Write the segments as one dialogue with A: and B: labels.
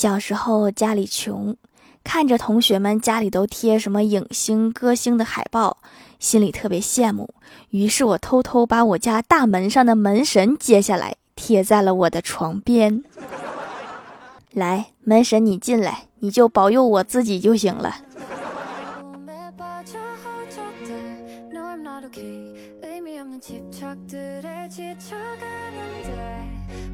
A: 小时候家里穷，看着同学们家里都贴什么影星、歌星的海报，心里特别羡慕。于是我偷偷把我家大门上的门神揭下来，贴在了我的床边。来，门神，你进来，你就保佑我自己就行了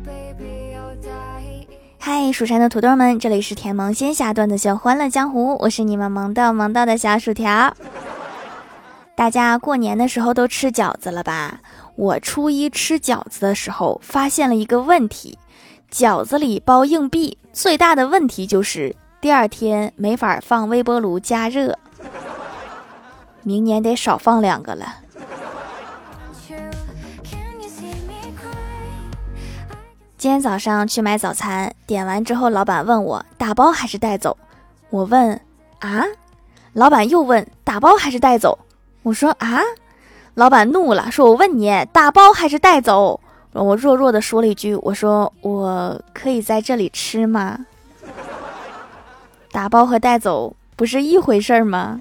A: baby you're dying。嗨，蜀山的土豆们，这里是甜萌仙侠段子秀《欢乐江湖》，我是你们萌到萌到的小薯条。大家过年的时候都吃饺子了吧？我初一吃饺子的时候发现了一个问题：饺子里包硬币，最大的问题就是第二天没法放微波炉加热。明年得少放两个了。今天早上去买早餐，点完之后，老板问我打包还是带走。我问啊，老板又问打包还是带走。我说啊，老板怒了，说我问你打包还是带走。我弱弱的说了一句，我说我可以在这里吃吗？打包和带走不是一回事儿吗？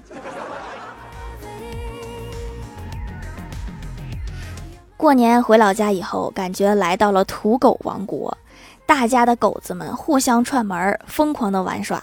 A: 过年回老家以后，感觉来到了土狗王国，大家的狗子们互相串门，疯狂的玩耍。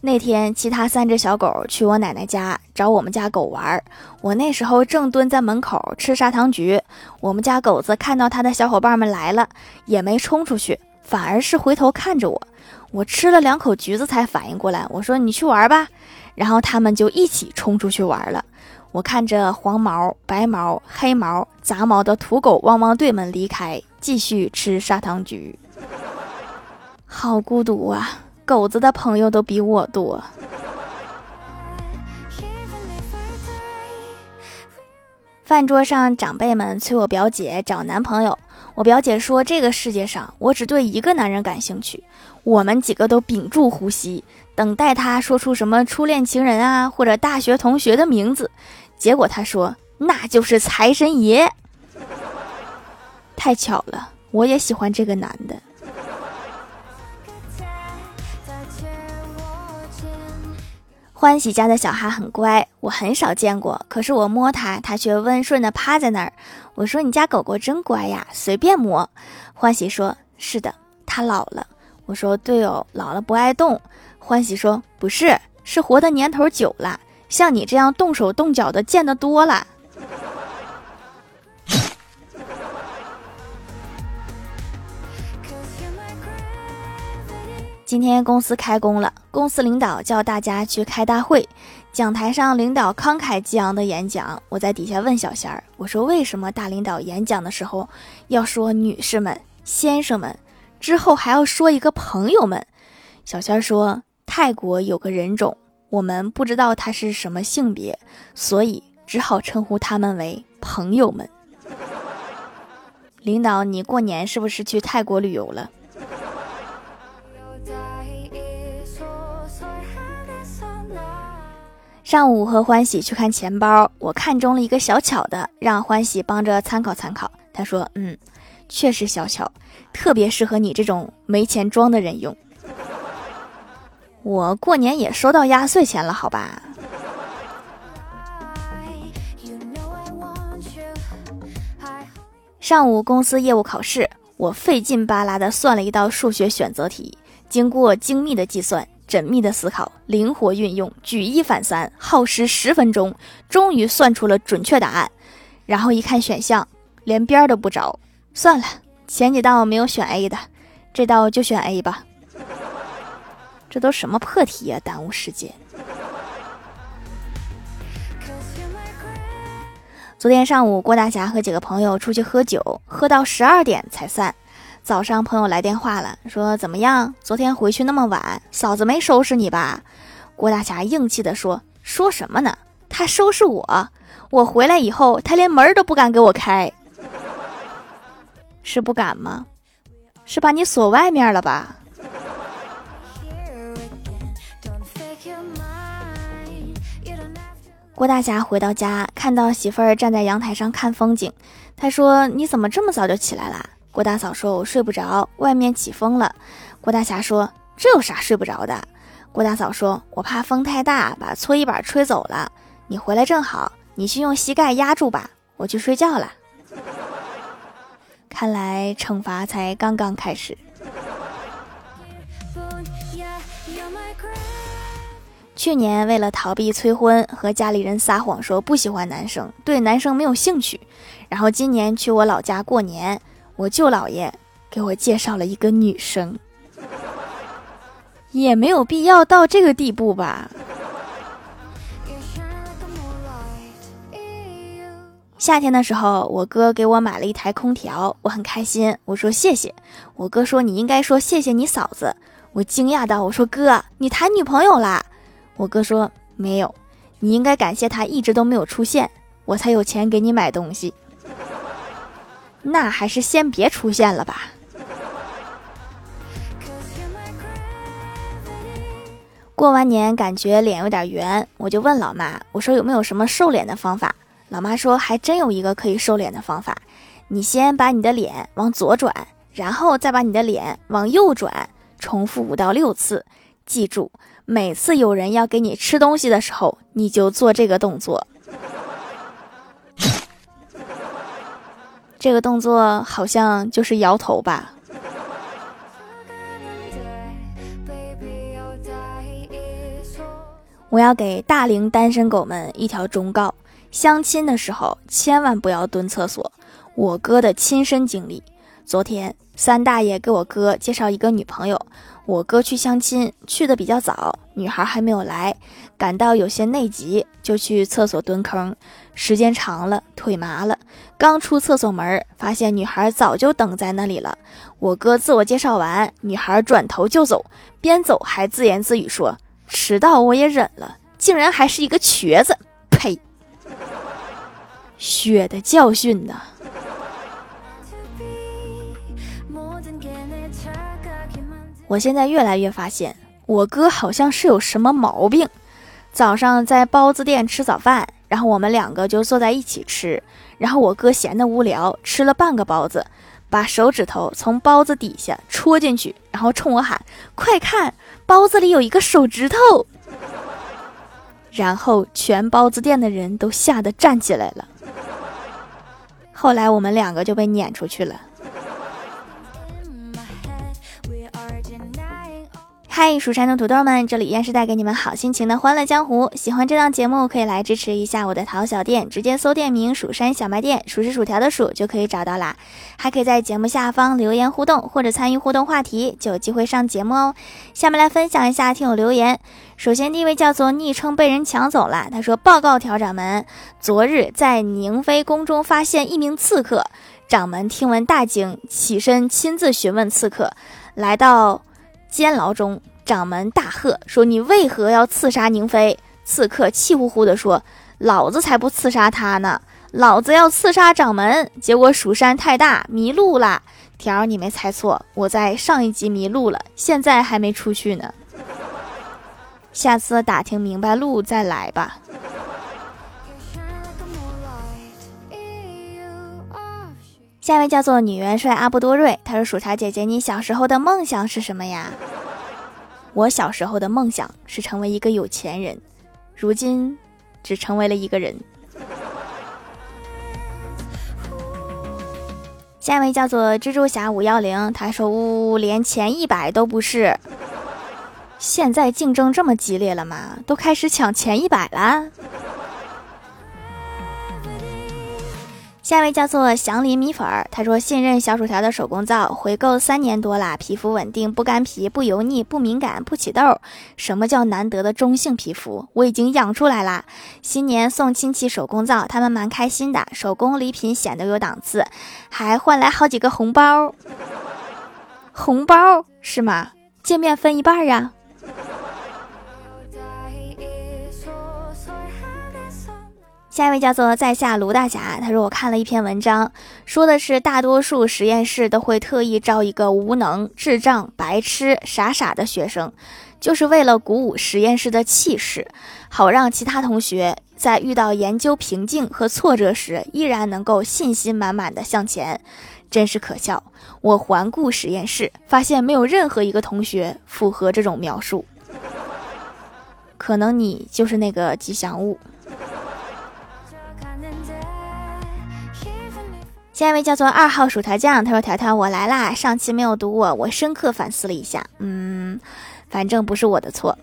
A: 那天，其他三只小狗去我奶奶家找我们家狗玩，我那时候正蹲在门口吃砂糖橘。我们家狗子看到他的小伙伴们来了，也没冲出去，反而是回头看着我。我吃了两口橘子才反应过来，我说：“你去玩吧。”然后他们就一起冲出去玩了。我看着黄毛、白毛、黑毛、杂毛的土狗汪汪队们离开，继续吃砂糖橘，好孤独啊！狗子的朋友都比我多。饭桌上，长辈们催我表姐找男朋友。我表姐说：“这个世界上，我只对一个男人感兴趣。”我们几个都屏住呼吸，等待他说出什么初恋情人啊，或者大学同学的名字。结果他说：“那就是财神爷。”太巧了，我也喜欢这个男的。欢喜家的小哈很乖，我很少见过。可是我摸它，它却温顺的趴在那儿。我说：“你家狗狗真乖呀，随便摸。”欢喜说：“是的，它老了。”我说：“对哦，老了不爱动。”欢喜说：“不是，是活的年头久了。”像你这样动手动脚的见得多了。今天公司开工了，公司领导叫大家去开大会。讲台上，领导慷慨激昂的演讲，我在底下问小仙儿：“我说为什么大领导演讲的时候要说女士们、先生们，之后还要说一个朋友们？”小仙儿说：“泰国有个人种。”我们不知道他是什么性别，所以只好称呼他们为朋友们。领导，你过年是不是去泰国旅游了？上午和欢喜去看钱包，我看中了一个小巧的，让欢喜帮着参考参考。他说：“嗯，确实小巧，特别适合你这种没钱装的人用。”我过年也收到压岁钱了，好吧。上午公司业务考试，我费劲巴拉的算了一道数学选择题，经过精密的计算、缜密的思考、灵活运用、举一反三，耗时十分钟，终于算出了准确答案。然后一看选项，连边都不着，算了，前几道没有选 A 的，这道就选 A 吧。这都什么破题呀！耽误时间。昨天上午，郭大侠和几个朋友出去喝酒，喝到十二点才散。早上朋友来电话了，说怎么样？昨天回去那么晚，嫂子没收拾你吧？郭大侠硬气的说：“说什么呢？他收拾我，我回来以后，他连门都不敢给我开。是不敢吗？是把你锁外面了吧？”郭大侠回到家，看到媳妇儿站在阳台上看风景，他说：“你怎么这么早就起来了？”郭大嫂说：“我睡不着，外面起风了。”郭大侠说：“这有啥睡不着的？郭大嫂说：“我怕风太大，把搓衣板吹走了。你回来正好，你去用膝盖压住吧，我去睡觉了。”看来惩罚才刚刚开始。去年为了逃避催婚，和家里人撒谎说不喜欢男生，对男生没有兴趣。然后今年去我老家过年，我舅姥爷给我介绍了一个女生。也没有必要到这个地步吧。夏天的时候，我哥给我买了一台空调，我很开心，我说谢谢。我哥说你应该说谢谢你嫂子。我惊讶到我说哥，你谈女朋友啦？我哥说没有，你应该感谢她一直都没有出现，我才有钱给你买东西。那还是先别出现了吧。过完年感觉脸有点圆，我就问老妈：“我说有没有什么瘦脸的方法？”老妈说：“还真有一个可以瘦脸的方法。你先把你的脸往左转，然后再把你的脸往右转，重复五到六次。记住，每次有人要给你吃东西的时候，你就做这个动作。这个动作好像就是摇头吧。”我要给大龄单身狗们一条忠告：相亲的时候千万不要蹲厕所。我哥的亲身经历，昨天三大爷给我哥介绍一个女朋友，我哥去相亲去的比较早，女孩还没有来，感到有些内急，就去厕所蹲坑，时间长了腿麻了，刚出厕所门，发现女孩早就等在那里了。我哥自我介绍完，女孩转头就走，边走还自言自语说。迟到我也忍了，竟然还是一个瘸子！呸！血的教训呐！我现在越来越发现，我哥好像是有什么毛病。早上在包子店吃早饭，然后我们两个就坐在一起吃，然后我哥闲得无聊，吃了半个包子。把手指头从包子底下戳进去，然后冲我喊：“快看，包子里有一个手指头！”然后全包子店的人都吓得站起来了。后来我们两个就被撵出去了。嗨，蜀山的土豆们，这里依然是带给你们好心情的欢乐江湖。喜欢这档节目，可以来支持一下我的淘小店，直接搜店名“蜀山小卖店”，数是薯条的数就可以找到啦。还可以在节目下方留言互动，或者参与互动话题，就有机会上节目哦。下面来分享一下听友留言。首先第一位叫做昵称被人抢走了，他说：“报告调掌门，昨日在宁妃宫中发现一名刺客，掌门听闻大惊，起身亲自询问刺客，来到。”监牢中，掌门大喝说：“你为何要刺杀宁妃？”刺客气呼呼地说：“老子才不刺杀他呢！老子要刺杀掌门。”结果蜀山太大，迷路了。条儿，你没猜错，我在上一集迷路了，现在还没出去呢。下次打听明白路再来吧。下一位叫做女元帅阿布多瑞，他说：“薯条姐姐，你小时候的梦想是什么呀？”我小时候的梦想是成为一个有钱人，如今只成为了一个人。下一位叫做蜘蛛侠五幺零，他说：“呜，连前一百都不是。现在竞争这么激烈了吗？都开始抢前一百了。”下一位叫做祥林米粉儿，他说信任小薯条的手工皂，回购三年多啦，皮肤稳定，不干皮，不油腻，不敏感，不起痘。什么叫难得的中性皮肤？我已经养出来啦！新年送亲戚手工皂，他们蛮开心的，手工礼品显得有档次，还换来好几个红包。红包是吗？见面分一半呀？下一位叫做在下卢大侠，他说我看了一篇文章，说的是大多数实验室都会特意招一个无能、智障、白痴、傻傻的学生，就是为了鼓舞实验室的气势，好让其他同学在遇到研究瓶颈和挫折时，依然能够信心满满的向前，真是可笑。我环顾实验室，发现没有任何一个同学符合这种描述。可能你就是那个吉祥物。下一位叫做二号薯条酱，他说：“条条，我来啦！上期没有读我，我深刻反思了一下，嗯，反正不是我的错。”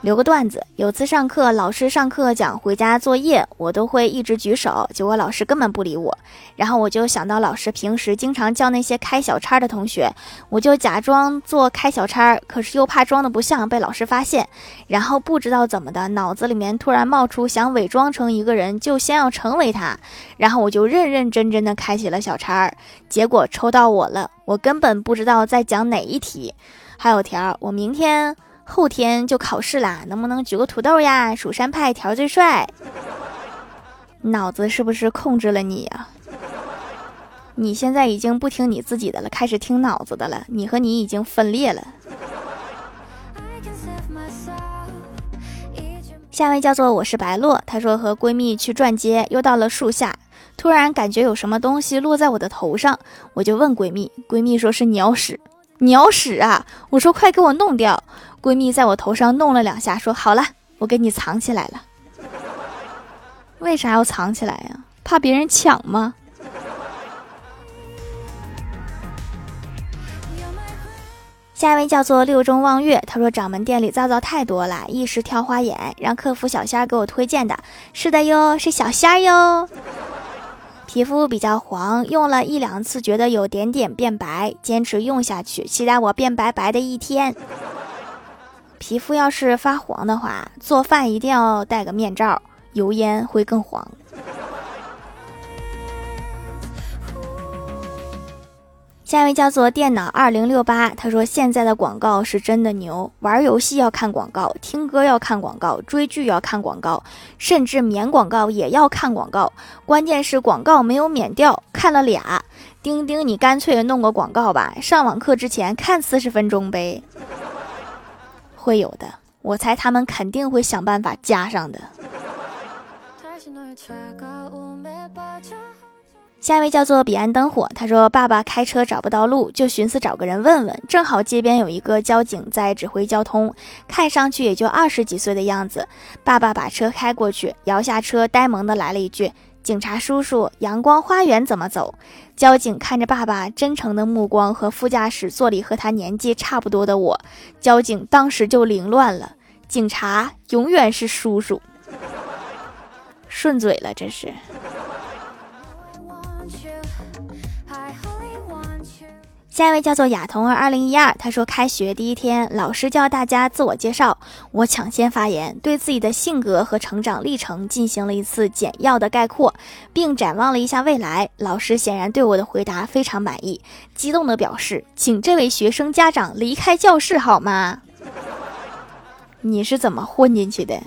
A: 留个段子，有次上课，老师上课讲回家作业，我都会一直举手，结果老师根本不理我。然后我就想到老师平时经常叫那些开小差的同学，我就假装做开小差，可是又怕装的不像被老师发现。然后不知道怎么的，脑子里面突然冒出想伪装成一个人，就先要成为他。然后我就认认真真的开启了小差，结果抽到我了，我根本不知道在讲哪一题。还有条，我明天。后天就考试啦，能不能举个土豆呀？蜀山派条最帅，脑子是不是控制了你呀？你现在已经不听你自己的了，开始听脑子的了。你和你已经分裂了。下位叫做我是白洛，她说和闺蜜去转街，又到了树下，突然感觉有什么东西落在我的头上，我就问闺蜜，闺蜜说是鸟屎。鸟屎啊！我说快给我弄掉。闺蜜在我头上弄了两下，说好了，我给你藏起来了。为啥要藏起来呀？怕别人抢吗？下一位叫做六中望月，他说掌门店里皂皂太多了，一时挑花眼，让客服小仙儿给我推荐的。是的哟，是小仙儿哟。皮肤比较黄，用了一两次觉得有点点变白，坚持用下去，期待我变白白的一天。皮肤要是发黄的话，做饭一定要戴个面罩，油烟会更黄。下一位叫做电脑二零六八，他说现在的广告是真的牛，玩游戏要看广告，听歌要看广告，追剧要看广告，甚至免广告也要看广告。关键是广告没有免掉，看了俩。钉钉，你干脆弄个广告吧，上网课之前看四十分钟呗。会有的，我猜他们肯定会想办法加上的。下一位叫做彼岸灯火，他说：“爸爸开车找不到路，就寻思找个人问问。正好街边有一个交警在指挥交通，看上去也就二十几岁的样子。爸爸把车开过去，摇下车，呆萌的来了一句：‘警察叔叔，阳光花园怎么走？’交警看着爸爸真诚的目光和副驾驶座里和他年纪差不多的我，交警当时就凌乱了。警察永远是叔叔，顺嘴了，这是。”下一位叫做亚童儿二零一二，他说开学第一天，老师叫大家自我介绍，我抢先发言，对自己的性格和成长历程进行了一次简要的概括，并展望了一下未来。老师显然对我的回答非常满意，激动地表示，请这位学生家长离开教室好吗？你是怎么混进去的？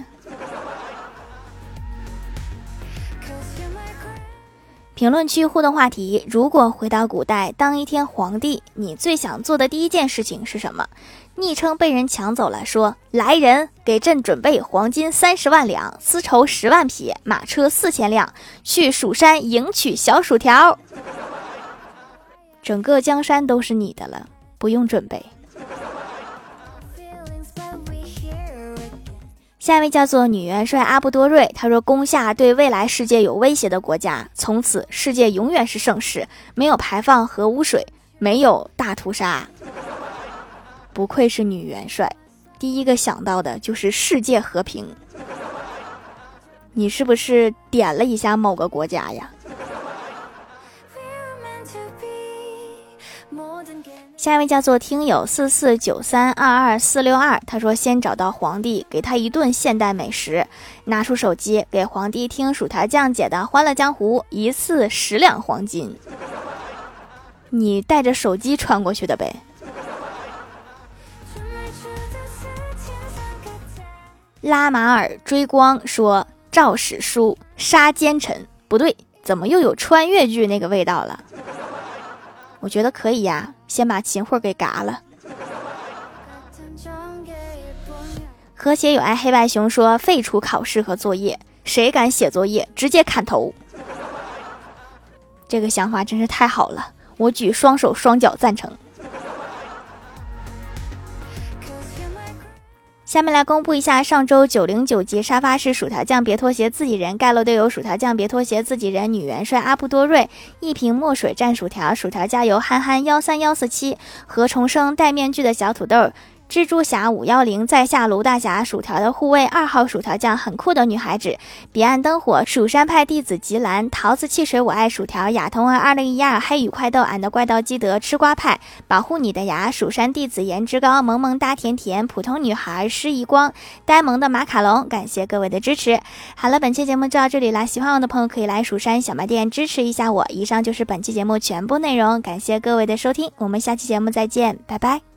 A: 评论区互动话题：如果回到古代当一天皇帝，你最想做的第一件事情是什么？昵称被人抢走了，说来人，给朕准备黄金三十万两，丝绸十万匹，马车四千辆，去蜀山迎娶小薯条。整个江山都是你的了，不用准备。下一位叫做女元帅阿布多瑞，他说：“攻下对未来世界有威胁的国家，从此世界永远是盛世，没有排放核污水，没有大屠杀。”不愧是女元帅，第一个想到的就是世界和平。你是不是点了一下某个国家呀？下一位叫做听友四四九三二二四六二，他说先找到皇帝，给他一顿现代美食，拿出手机给皇帝听薯条酱姐的《欢乐江湖》，一次十两黄金。你带着手机穿过去的呗？拉马尔追光说赵史书杀奸臣，不对，怎么又有穿越剧那个味道了？我觉得可以呀，先把秦桧给嘎了。和谐有爱黑白熊说废除考试和作业，谁敢写作业直接砍头。这个想法真是太好了，我举双手双脚赞成。下面来公布一下上周九零九级沙发是薯条酱别拖鞋自己人盖楼队友薯条酱别拖鞋自己人女元帅阿布多瑞一瓶墨水蘸薯条薯条加油憨憨幺三幺四七何重生戴面具的小土豆。蜘蛛侠五幺零在下，卢大侠薯条的护卫二号薯条酱很酷的女孩子，彼岸灯火蜀山派弟子吉兰桃子汽水我爱薯条亚童儿二零一二黑羽快豆俺的怪盗基德吃瓜派保护你的牙蜀山弟子颜值高萌萌哒甜甜普通女孩施一光呆萌的马卡龙，感谢各位的支持。好了，本期节目就到这里啦，喜欢我的朋友可以来蜀山小卖店支持一下我。以上就是本期节目全部内容，感谢各位的收听，我们下期节目再见，拜拜。